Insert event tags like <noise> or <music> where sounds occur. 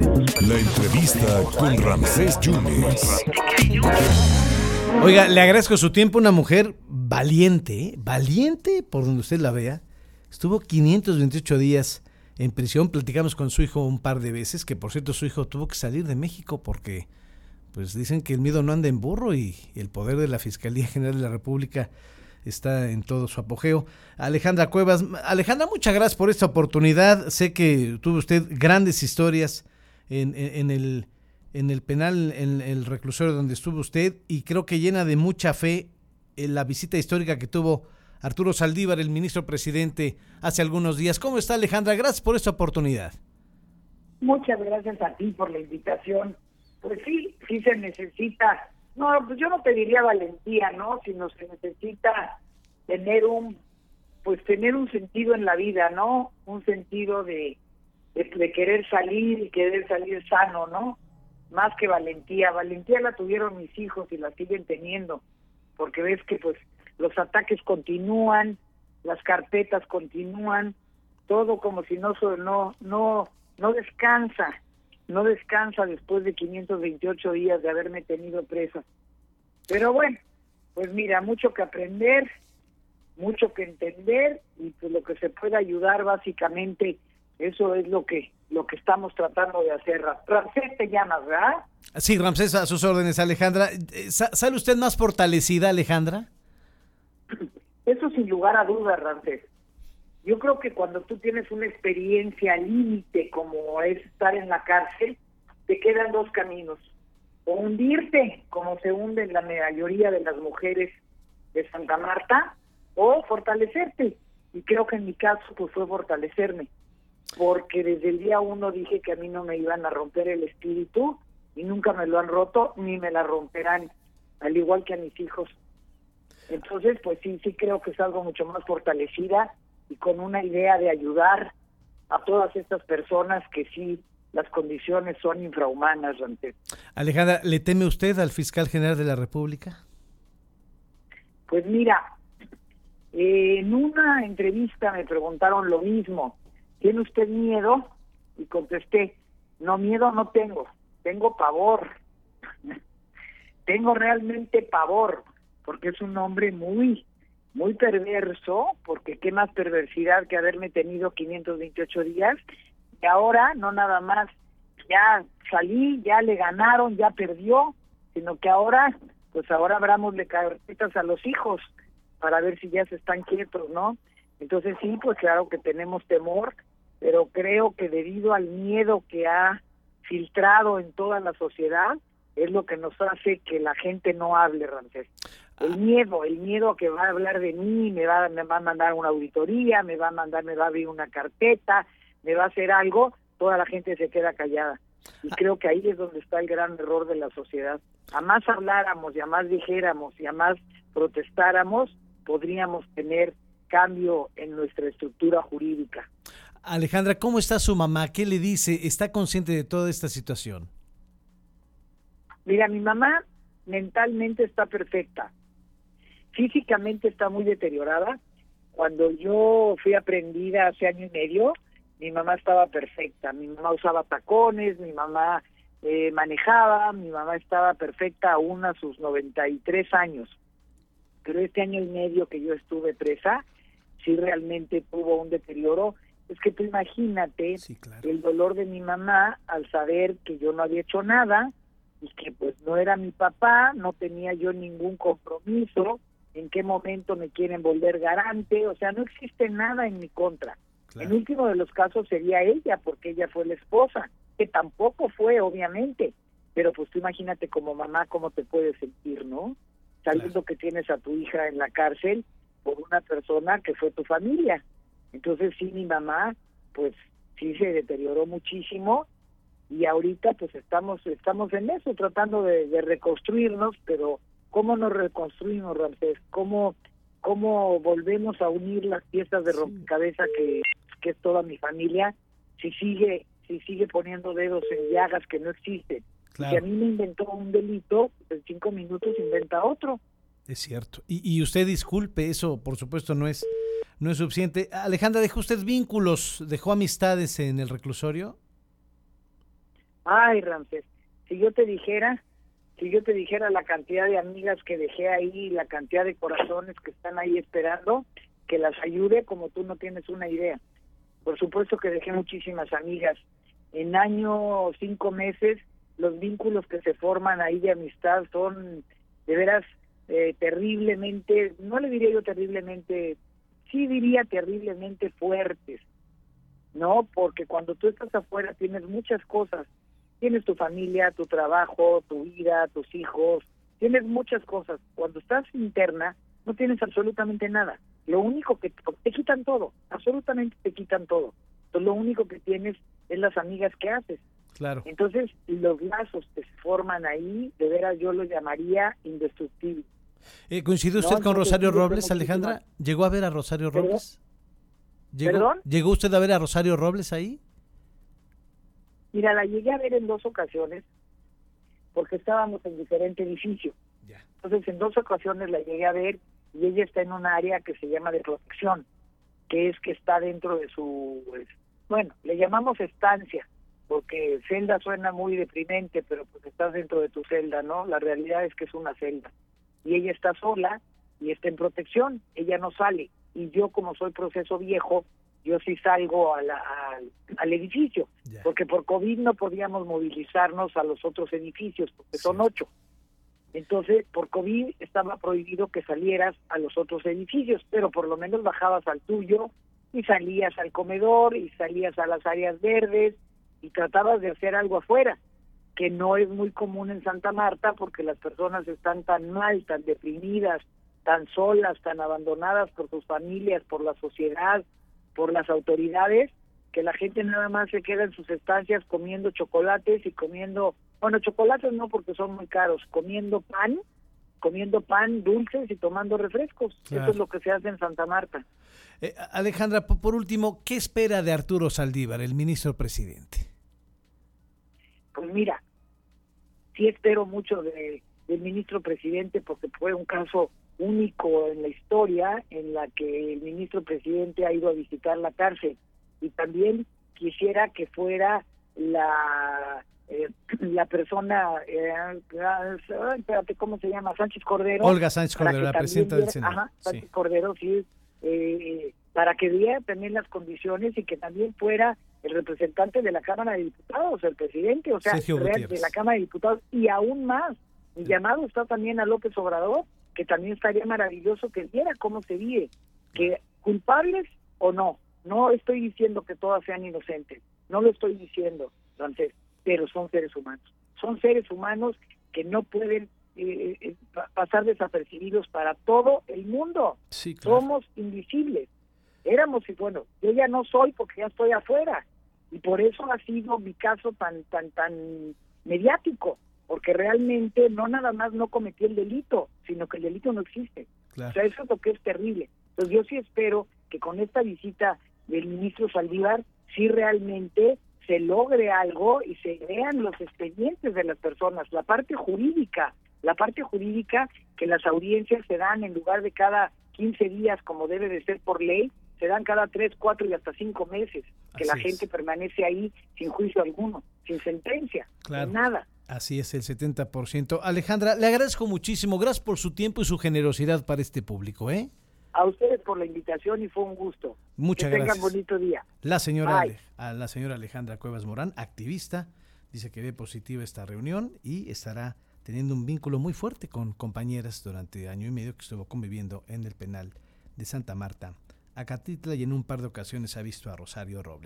La entrevista con Ramsés Yunes. Oiga, le agradezco su tiempo, una mujer valiente, ¿eh? valiente por donde usted la vea. Estuvo 528 días en prisión, platicamos con su hijo un par de veces, que por cierto su hijo tuvo que salir de México porque pues dicen que el miedo no anda en burro y el poder de la Fiscalía General de la República está en todo su apogeo. Alejandra Cuevas, Alejandra, muchas gracias por esta oportunidad. Sé que tuvo usted grandes historias en, el, en el penal, en el reclusorio donde estuvo usted y creo que llena de mucha fe en la visita histórica que tuvo Arturo Saldívar, el ministro presidente, hace algunos días. ¿Cómo está Alejandra? Gracias por esta oportunidad. Muchas gracias a ti por la invitación pues sí, sí se necesita, no, pues yo no pediría valentía, ¿no? Sino se necesita tener un, pues tener un sentido en la vida, ¿no? Un sentido de, de, querer salir y querer salir sano, ¿no? Más que valentía. Valentía la tuvieron mis hijos y la siguen teniendo, porque ves que pues los ataques continúan, las carpetas continúan, todo como si no no no no descansa no descansa después de 528 días de haberme tenido presa. Pero bueno, pues mira, mucho que aprender, mucho que entender y pues lo que se puede ayudar básicamente, eso es lo que lo que estamos tratando de hacer. Ramsés te llamas, ¿verdad? Sí, Ramsés, a sus órdenes, Alejandra. Eh, ¿Sale usted más fortalecida, Alejandra? <clears throat> Eso sin lugar a dudas, Ramsés. Yo creo que cuando tú tienes una experiencia límite como es estar en la cárcel, te quedan dos caminos. O hundirte, como se hunden la mayoría de las mujeres de Santa Marta, o fortalecerte. Y creo que en mi caso pues fue fortalecerme, porque desde el día uno dije que a mí no me iban a romper el espíritu y nunca me lo han roto ni me la romperán, al igual que a mis hijos. Entonces, pues sí, sí creo que es algo mucho más fortalecida y con una idea de ayudar a todas estas personas que sí las condiciones son infrahumanas ante Alejandra, ¿le teme usted al fiscal general de la República? Pues mira, en una entrevista me preguntaron lo mismo, ¿tiene usted miedo? Y contesté, no, miedo no tengo, tengo pavor. <laughs> tengo realmente pavor, porque es un hombre muy muy perverso, porque qué más perversidad que haberme tenido 528 días, y ahora no nada más ya salí, ya le ganaron, ya perdió, sino que ahora, pues ahora abramosle carpetas a los hijos para ver si ya se están quietos, ¿no? Entonces sí, pues claro que tenemos temor, pero creo que debido al miedo que ha filtrado en toda la sociedad, es lo que nos hace que la gente no hable, Ramsés el miedo, el miedo que va a hablar de mí, me va, me va a mandar una auditoría, me va a mandar, me va a abrir una carpeta, me va a hacer algo, toda la gente se queda callada. Y ah. creo que ahí es donde está el gran error de la sociedad. A más habláramos y a más dijéramos y a más protestáramos, podríamos tener cambio en nuestra estructura jurídica. Alejandra, ¿cómo está su mamá? ¿Qué le dice? ¿Está consciente de toda esta situación? Mira, mi mamá mentalmente está perfecta físicamente está muy deteriorada. Cuando yo fui aprendida hace año y medio, mi mamá estaba perfecta. Mi mamá usaba tacones, mi mamá eh, manejaba, mi mamá estaba perfecta aún a sus 93 años. Pero este año y medio que yo estuve presa, sí realmente tuvo un deterioro. Es que tú imagínate el dolor de mi mamá al saber que yo no había hecho nada y que pues no era mi papá, no tenía yo ningún compromiso, en qué momento me quieren volver garante, o sea, no existe nada en mi contra. En último de los casos sería ella, porque ella fue la esposa, que tampoco fue, obviamente, pero pues tú imagínate como mamá cómo te puedes sentir, ¿no? Sabiendo que tienes a tu hija en la cárcel por una persona que fue tu familia. Entonces sí, mi mamá, pues sí se deterioró muchísimo y ahorita pues estamos estamos en eso, tratando de reconstruirnos, pero ¿Cómo nos reconstruimos, Ramsés? ¿Cómo, cómo volvemos a unir las piezas de rompecabezas que, que es toda mi familia si sigue si sigue poniendo dedos en llagas que no existen? Si a mí me inventó un delito, en cinco minutos inventa otro. Es cierto. Y, y usted disculpe, eso por supuesto no es, no es suficiente. Alejandra, ¿dejó usted vínculos, dejó amistades en el reclusorio? Ay, Ramsés, si yo te dijera, si yo te dijera la cantidad de amigas que dejé ahí, la cantidad de corazones que están ahí esperando, que las ayude como tú no tienes una idea. Por supuesto que dejé muchísimas amigas. En año cinco meses, los vínculos que se forman ahí de amistad son de veras eh, terriblemente, no le diría yo terriblemente, sí diría terriblemente fuertes, ¿no? Porque cuando tú estás afuera tienes muchas cosas. Tienes tu familia, tu trabajo, tu vida, tus hijos, tienes muchas cosas. Cuando estás interna, no tienes absolutamente nada. Lo único que te quitan todo, absolutamente te quitan todo. Entonces lo único que tienes es las amigas que haces. Claro. Entonces los lazos que se forman ahí, de veras yo lo llamaría indestructible. Eh, ¿Coincidió usted No, con Rosario Robles, Alejandra? ¿Llegó a ver a Rosario. Robles? ¿Llegó, ¿Perdón? ¿Llegó usted a ver a Rosario Robles ahí? Mira, la llegué a ver en dos ocasiones porque estábamos en diferente edificio. Ya. Entonces, en dos ocasiones la llegué a ver y ella está en un área que se llama de protección, que es que está dentro de su, pues, bueno, le llamamos estancia, porque celda suena muy deprimente, pero pues estás dentro de tu celda, ¿no? La realidad es que es una celda. Y ella está sola y está en protección, ella no sale. Y yo, como soy proceso viejo, yo sí salgo a la- al, al edificio, porque por COVID no podíamos movilizarnos a los otros edificios, porque son ocho. Entonces, por COVID estaba prohibido que salieras a los otros edificios, pero por lo menos bajabas al tuyo y salías al comedor y salías a las áreas verdes y tratabas de hacer algo afuera, que no es muy común en Santa Marta porque las personas están tan mal, tan deprimidas, tan solas, tan abandonadas por sus familias, por la sociedad, por las autoridades, que la gente nada más se queda en sus estancias comiendo chocolates y comiendo, bueno, chocolates no porque son muy caros, comiendo pan, comiendo pan, dulces y tomando refrescos. Claro. Eso es lo que se hace en Santa Marta. Eh, Alejandra, po- por último, ¿qué espera de Arturo Saldívar, el ministro presidente? Mira, sí espero mucho de, del ministro presidente porque fue un caso único en la historia en la que el ministro presidente ha ido a visitar la cárcel y también quisiera que fuera la eh, <clears throat> la persona eh, ah, espérate cómo se llama Sánchez Cordero Olga Sánchez Cordero, la presidenta del viera- Senado. ajá, Sí. Sánchez Cordero, sí, eh, para que diera también las condiciones y que también fuera el representante de la Cámara de Diputados, el presidente, o sea, de la Cámara de Diputados, y aún más, mi llamado está también a López Obrador, que también estaría maravilloso que viera cómo se vive, que culpables o no, no estoy diciendo que todas sean inocentes, no lo estoy diciendo, Francés, pero son seres humanos, son seres humanos que no pueden eh, eh, pa- pasar desapercibidos para todo el mundo. Sí, claro. Somos invisibles. Éramos y bueno, yo ya no soy porque ya estoy afuera y por eso ha sido mi caso tan tan tan mediático, porque realmente no nada más no cometí el delito, sino que el delito no existe. O claro. sea, eso es lo que es terrible. Entonces yo sí espero que con esta visita del ministro Saldívar sí realmente se logre algo y se vean los expedientes de las personas, la parte jurídica, la parte jurídica que las audiencias se dan en lugar de cada 15 días como debe de ser por ley, se dan cada 3, 4 y hasta 5 meses, que la es. gente permanece ahí sin juicio alguno, sin sentencia, Claro. sin nada. Así es, el 70%. Alejandra, le agradezco muchísimo. Gracias por su tiempo y su generosidad para este público, ¿eh? A ustedes por la invitación y fue un gusto. Muchas que tengan gracias. bonito día. La señora. Ale- a la señora Alejandra Cuevas Morán, activista, dice que ve positiva esta reunión y estará teniendo un vínculo muy fuerte con compañeras durante año y medio que estuvo conviviendo en el penal de Santa Marta, Acatitla y en un par de ocasiones ha visto a Rosario Robles.